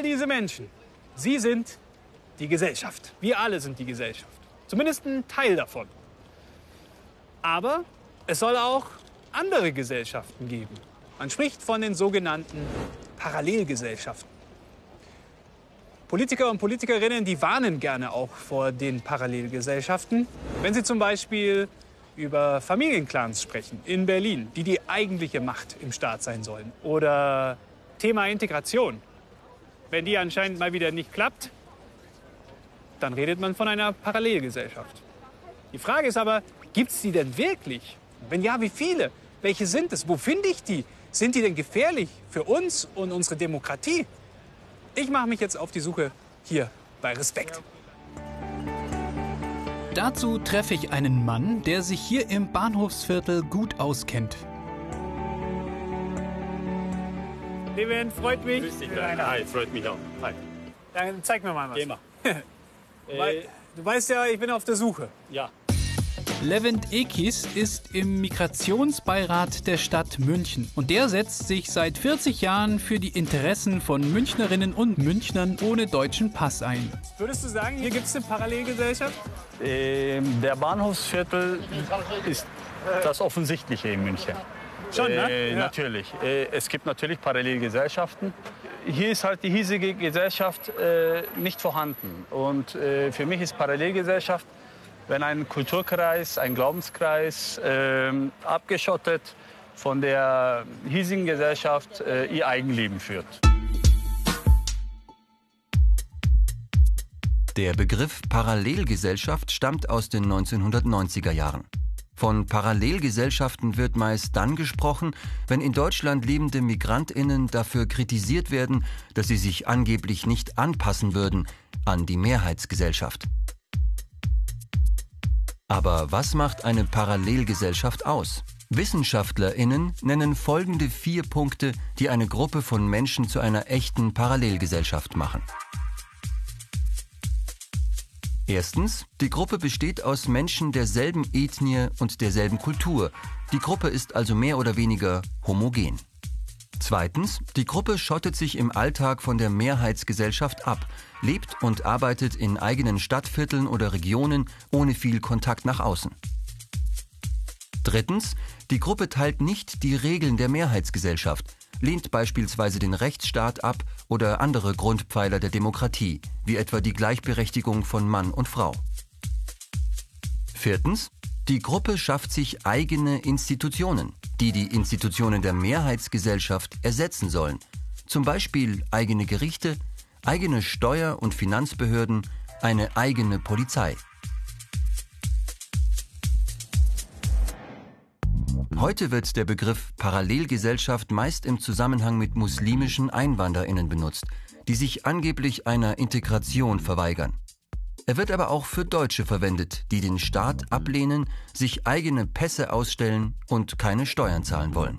all diese Menschen, sie sind die Gesellschaft. Wir alle sind die Gesellschaft. Zumindest ein Teil davon. Aber es soll auch andere Gesellschaften geben. Man spricht von den sogenannten Parallelgesellschaften. Politiker und Politikerinnen, die warnen gerne auch vor den Parallelgesellschaften, wenn sie zum Beispiel über Familienclans sprechen in Berlin, die die eigentliche Macht im Staat sein sollen. Oder Thema Integration. Wenn die anscheinend mal wieder nicht klappt, dann redet man von einer Parallelgesellschaft. Die Frage ist aber, gibt es die denn wirklich? Wenn ja, wie viele? Welche sind es? Wo finde ich die? Sind die denn gefährlich für uns und unsere Demokratie? Ich mache mich jetzt auf die Suche hier bei Respekt. Dazu treffe ich einen Mann, der sich hier im Bahnhofsviertel gut auskennt. Levin, freut mich. Grüß dich, Hi, freut mich auch. Hi. Dann zeig mir mal was. Geh mal. Weil, du weißt ja, ich bin auf der Suche. Ja. Levent Ekis ist im Migrationsbeirat der Stadt München und der setzt sich seit 40 Jahren für die Interessen von Münchnerinnen und Münchnern ohne deutschen Pass ein. Würdest du sagen, hier gibt es eine Parallelgesellschaft? Ähm, der Bahnhofsviertel ist das Offensichtliche in München. Schon, ne? Äh, Ja. Natürlich. Äh, es gibt natürlich Parallelgesellschaften. Hier ist halt die hiesige Gesellschaft äh, nicht vorhanden. Und äh, für mich ist Parallelgesellschaft, wenn ein Kulturkreis, ein Glaubenskreis ähm, abgeschottet von der hiesigen Gesellschaft äh, ihr Eigenleben führt. Der Begriff Parallelgesellschaft stammt aus den 1990er Jahren. Von Parallelgesellschaften wird meist dann gesprochen, wenn in Deutschland lebende Migrantinnen dafür kritisiert werden, dass sie sich angeblich nicht anpassen würden an die Mehrheitsgesellschaft. Aber was macht eine Parallelgesellschaft aus? Wissenschaftlerinnen nennen folgende vier Punkte, die eine Gruppe von Menschen zu einer echten Parallelgesellschaft machen. Erstens, die Gruppe besteht aus Menschen derselben Ethnie und derselben Kultur. Die Gruppe ist also mehr oder weniger homogen. Zweitens, die Gruppe schottet sich im Alltag von der Mehrheitsgesellschaft ab, lebt und arbeitet in eigenen Stadtvierteln oder Regionen ohne viel Kontakt nach außen. Drittens, die Gruppe teilt nicht die Regeln der Mehrheitsgesellschaft, lehnt beispielsweise den Rechtsstaat ab oder andere Grundpfeiler der Demokratie, wie etwa die Gleichberechtigung von Mann und Frau. Viertens, die Gruppe schafft sich eigene Institutionen, die die Institutionen der Mehrheitsgesellschaft ersetzen sollen, zum Beispiel eigene Gerichte, eigene Steuer- und Finanzbehörden, eine eigene Polizei. Heute wird der Begriff Parallelgesellschaft meist im Zusammenhang mit muslimischen Einwanderinnen benutzt, die sich angeblich einer Integration verweigern. Er wird aber auch für Deutsche verwendet, die den Staat ablehnen, sich eigene Pässe ausstellen und keine Steuern zahlen wollen.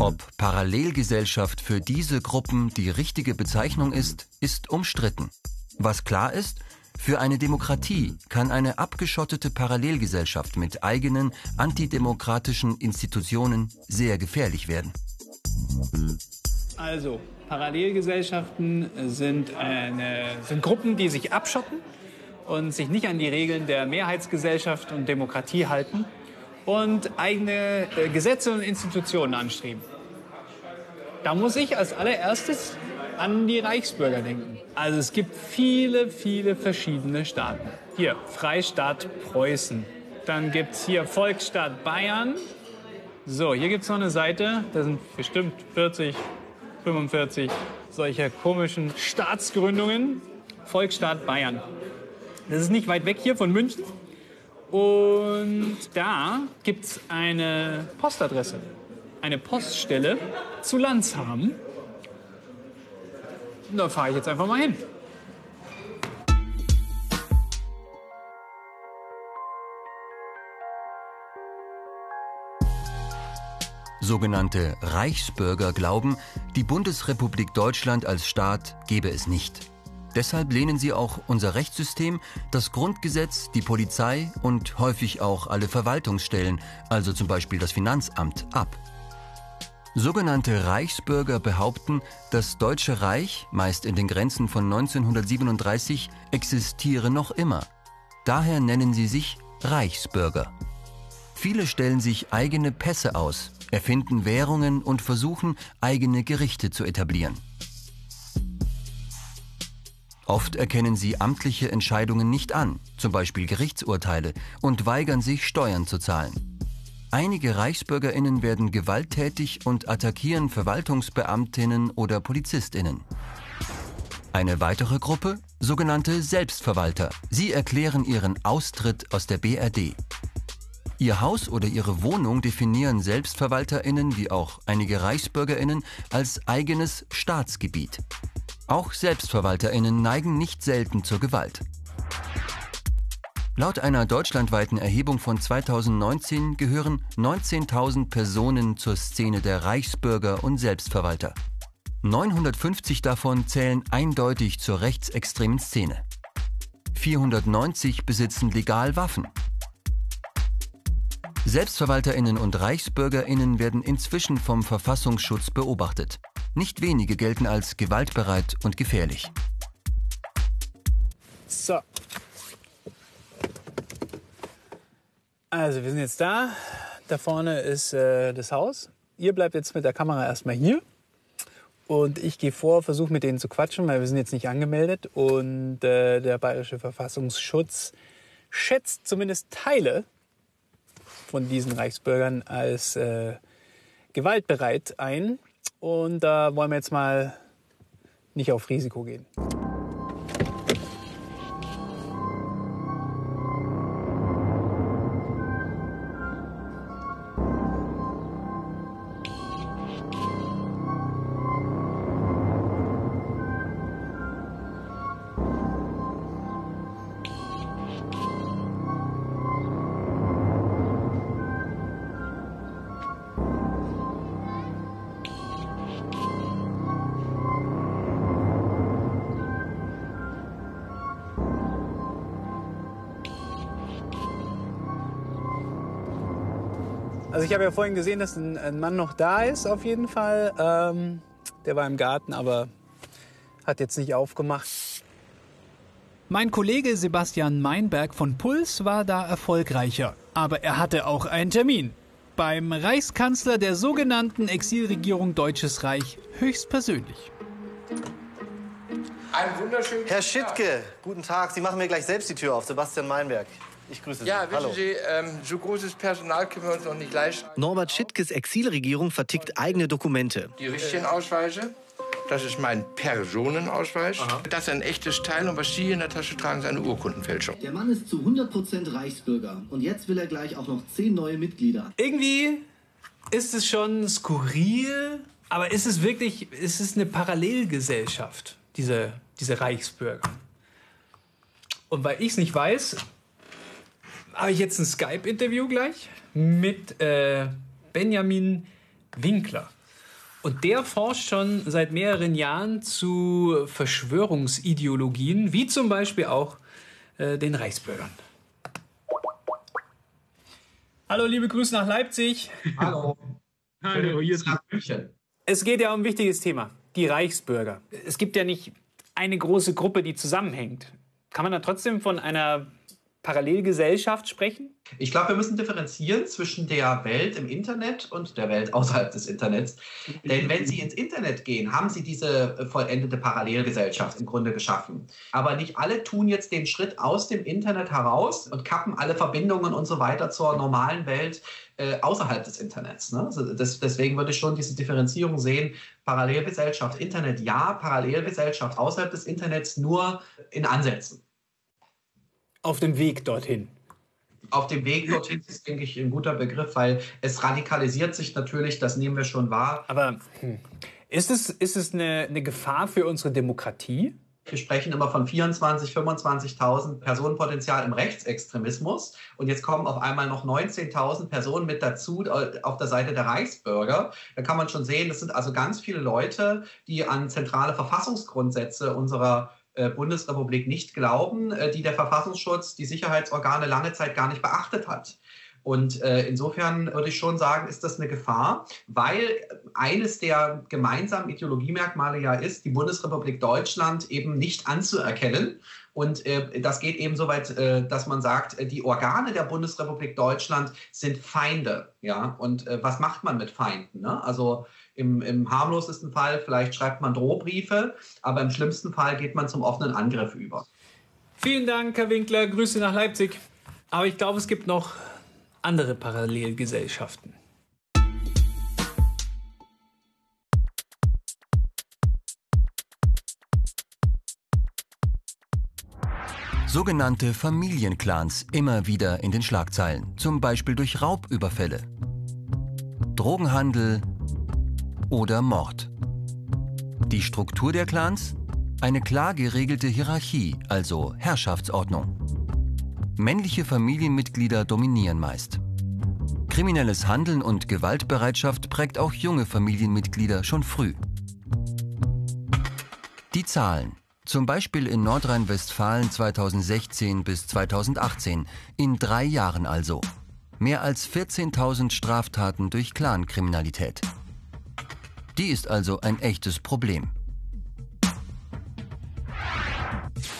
Ob Parallelgesellschaft für diese Gruppen die richtige Bezeichnung ist, ist umstritten. Was klar ist, für eine Demokratie kann eine abgeschottete Parallelgesellschaft mit eigenen antidemokratischen Institutionen sehr gefährlich werden. Also, Parallelgesellschaften sind, eine, sind Gruppen, die sich abschotten und sich nicht an die Regeln der Mehrheitsgesellschaft und Demokratie halten und eigene äh, Gesetze und Institutionen anstreben. Da muss ich als allererstes an die Reichsbürger denken. Also es gibt viele, viele verschiedene Staaten. Hier, Freistaat Preußen. Dann gibt es hier Volksstaat Bayern. So, hier gibt es noch eine Seite. Da sind bestimmt 40, 45 solcher komischen Staatsgründungen. Volksstaat Bayern. Das ist nicht weit weg hier von München. Und da gibt es eine Postadresse, eine Poststelle zu Landshamen. Da fahre ich jetzt einfach mal hin. Sogenannte Reichsbürger glauben, die Bundesrepublik Deutschland als Staat gebe es nicht. Deshalb lehnen sie auch unser Rechtssystem, das Grundgesetz, die Polizei und häufig auch alle Verwaltungsstellen, also zum Beispiel das Finanzamt, ab. Sogenannte Reichsbürger behaupten, das Deutsche Reich, meist in den Grenzen von 1937, existiere noch immer. Daher nennen sie sich Reichsbürger. Viele stellen sich eigene Pässe aus, erfinden Währungen und versuchen, eigene Gerichte zu etablieren. Oft erkennen sie amtliche Entscheidungen nicht an, zum Beispiel Gerichtsurteile, und weigern sich, Steuern zu zahlen. Einige Reichsbürgerinnen werden gewalttätig und attackieren Verwaltungsbeamtinnen oder Polizistinnen. Eine weitere Gruppe, sogenannte Selbstverwalter. Sie erklären ihren Austritt aus der BRD. Ihr Haus oder ihre Wohnung definieren Selbstverwalterinnen wie auch einige Reichsbürgerinnen als eigenes Staatsgebiet. Auch Selbstverwalterinnen neigen nicht selten zur Gewalt. Laut einer deutschlandweiten Erhebung von 2019 gehören 19.000 Personen zur Szene der Reichsbürger und Selbstverwalter. 950 davon zählen eindeutig zur rechtsextremen Szene. 490 besitzen legal Waffen. Selbstverwalterinnen und Reichsbürgerinnen werden inzwischen vom Verfassungsschutz beobachtet. Nicht wenige gelten als gewaltbereit und gefährlich. So, Also wir sind jetzt da. Da vorne ist äh, das Haus. Ihr bleibt jetzt mit der Kamera erstmal hier. Und ich gehe vor, versuche mit denen zu quatschen, weil wir sind jetzt nicht angemeldet. Und äh, der Bayerische Verfassungsschutz schätzt zumindest Teile von diesen Reichsbürgern als äh, gewaltbereit ein. Und da wollen wir jetzt mal nicht auf Risiko gehen. Also ich habe ja vorhin gesehen, dass ein, ein, Mann noch da ist, auf jeden Fall. Ähm, der war im Garten, aber hat jetzt nicht aufgemacht. Mein Kollege Sebastian Meinberg von Puls war da erfolgreicher. Aber er hatte auch einen Termin. Beim Reichskanzler der sogenannten Exilregierung Deutsches Reich höchstpersönlich. Ein wunderschönen Herr Schittke, guten Tag. Sie machen mir gleich selbst die Tür auf. Sebastian Meinberg. Ich grüße Sie. Ja, wissen Hallo. Sie, ähm, so großes Personal können wir uns noch nicht leisten. Norbert Schittkes Exilregierung vertickt eigene Dokumente. Die richtigen Ausweise. Das ist mein Personenausweis. Aha. Das ist ein echtes Teil und was Sie in der Tasche tragen, ist eine Urkundenfälschung. Der Mann ist zu 100% Reichsbürger und jetzt will er gleich auch noch zehn neue Mitglieder. Irgendwie ist es schon skurril, aber ist es wirklich, ist es eine Parallelgesellschaft, diese, diese Reichsbürger? Und weil ich es nicht weiß, habe ich jetzt ein Skype-Interview gleich mit äh, Benjamin Winkler. Und der forscht schon seit mehreren Jahren zu Verschwörungsideologien, wie zum Beispiel auch äh, den Reichsbürgern. Hallo, liebe Grüße nach Leipzig. Hallo. Hallo, hier ist München. Es geht ja um ein wichtiges Thema, die Reichsbürger. Es gibt ja nicht eine große Gruppe, die zusammenhängt. Kann man da trotzdem von einer Parallelgesellschaft sprechen? Ich glaube, wir müssen differenzieren zwischen der Welt im Internet und der Welt außerhalb des Internets. Denn wenn Sie ins Internet gehen, haben Sie diese äh, vollendete Parallelgesellschaft im Grunde geschaffen. Aber nicht alle tun jetzt den Schritt aus dem Internet heraus und kappen alle Verbindungen und so weiter zur normalen Welt äh, außerhalb des Internets. Ne? Also das, deswegen würde ich schon diese Differenzierung sehen. Parallelgesellschaft, Internet ja, Parallelgesellschaft außerhalb des Internets nur in Ansätzen. Auf dem Weg dorthin. Auf dem Weg dorthin ist, denke ich, ein guter Begriff, weil es radikalisiert sich natürlich, das nehmen wir schon wahr. Aber hm, ist es, ist es eine, eine Gefahr für unsere Demokratie? Wir sprechen immer von 24.000, 25.000 Personenpotenzial im Rechtsextremismus. Und jetzt kommen auf einmal noch 19.000 Personen mit dazu äh, auf der Seite der Reichsbürger. Da kann man schon sehen, das sind also ganz viele Leute, die an zentrale Verfassungsgrundsätze unserer Bundesrepublik nicht glauben, äh, die der Verfassungsschutz, die Sicherheitsorgane lange Zeit gar nicht beachtet hat. Und äh, insofern würde ich schon sagen, ist das eine Gefahr, weil eines der gemeinsamen Ideologiemerkmale ja ist, die Bundesrepublik Deutschland eben nicht anzuerkennen. Und äh, das geht eben so weit, äh, dass man sagt, äh, die Organe der Bundesrepublik Deutschland sind Feinde. Ja? Und äh, was macht man mit Feinden? Ne? Also im, im harmlosesten Fall vielleicht schreibt man Drohbriefe, aber im schlimmsten Fall geht man zum offenen Angriff über. Vielen Dank, Herr Winkler. Grüße nach Leipzig. Aber ich glaube, es gibt noch andere Parallelgesellschaften. Sogenannte Familienclans immer wieder in den Schlagzeilen, zum Beispiel durch Raubüberfälle, Drogenhandel oder Mord. Die Struktur der Clans? Eine klar geregelte Hierarchie, also Herrschaftsordnung. Männliche Familienmitglieder dominieren meist. Kriminelles Handeln und Gewaltbereitschaft prägt auch junge Familienmitglieder schon früh. Die Zahlen. Zum Beispiel in Nordrhein-Westfalen 2016 bis 2018, in drei Jahren also. Mehr als 14.000 Straftaten durch Clankriminalität. Die ist also ein echtes Problem.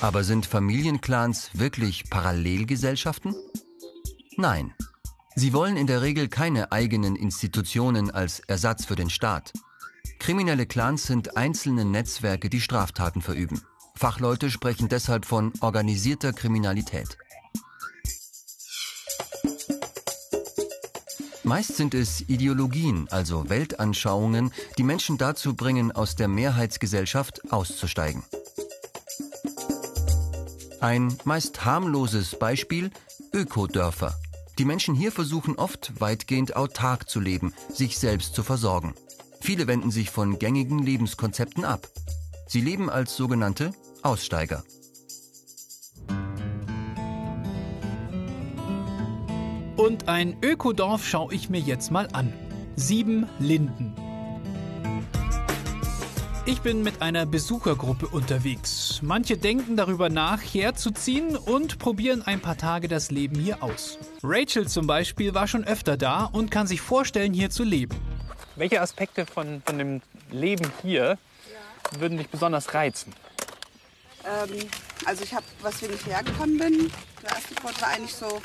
Aber sind Familienclans wirklich Parallelgesellschaften? Nein. Sie wollen in der Regel keine eigenen Institutionen als Ersatz für den Staat. Kriminelle Clans sind einzelne Netzwerke, die Straftaten verüben. Fachleute sprechen deshalb von organisierter Kriminalität. Meist sind es Ideologien, also Weltanschauungen, die Menschen dazu bringen, aus der Mehrheitsgesellschaft auszusteigen. Ein meist harmloses Beispiel Ökodörfer. Die Menschen hier versuchen oft weitgehend autark zu leben, sich selbst zu versorgen. Viele wenden sich von gängigen Lebenskonzepten ab. Sie leben als sogenannte Aussteiger. Und ein Ökodorf schaue ich mir jetzt mal an. Sieben Linden. Ich bin mit einer Besuchergruppe unterwegs. Manche denken darüber nach, herzuziehen und probieren ein paar Tage das Leben hier aus. Rachel zum Beispiel war schon öfter da und kann sich vorstellen, hier zu leben. Welche Aspekte von, von dem Leben hier würden dich besonders reizen? Ähm, also ich habe, was wenn ich hergekommen bin, der erste Punkt war eigentlich so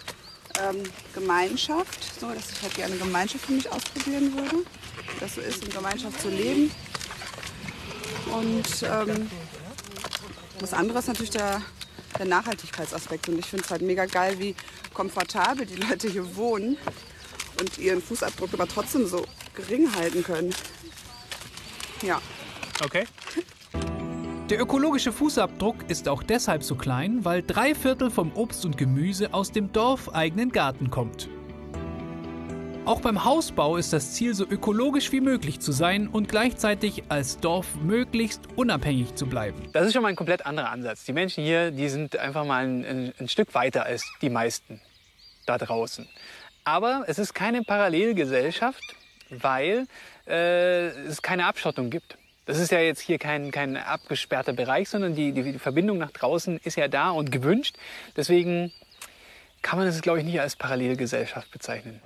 ähm, Gemeinschaft, so dass ich halt gerne Gemeinschaft für mich ausprobieren würde, das so ist, in Gemeinschaft zu leben. Und ähm, das andere ist natürlich der, der Nachhaltigkeitsaspekt. Und ich finde es halt mega geil, wie komfortabel die Leute hier wohnen und ihren Fußabdruck aber trotzdem so gering halten können. Ja. Okay. Der ökologische Fußabdruck ist auch deshalb so klein, weil drei Viertel vom Obst und Gemüse aus dem dorfeigenen Garten kommt. Auch beim Hausbau ist das Ziel, so ökologisch wie möglich zu sein und gleichzeitig als Dorf möglichst unabhängig zu bleiben. Das ist schon mal ein komplett anderer Ansatz. Die Menschen hier, die sind einfach mal ein, ein, Stück weiter als die meisten da draußen. Aber es ist keine Parallelgesellschaft, weil äh, es keine Abschottung gibt. Das ist ja jetzt hier kein, kein abgesperrter Bereich, sondern die, die, Verbindung nach draußen ist ja da und gewünscht. Deswegen kann man es, glaube ich, nicht als Parallelgesellschaft bezeichnen.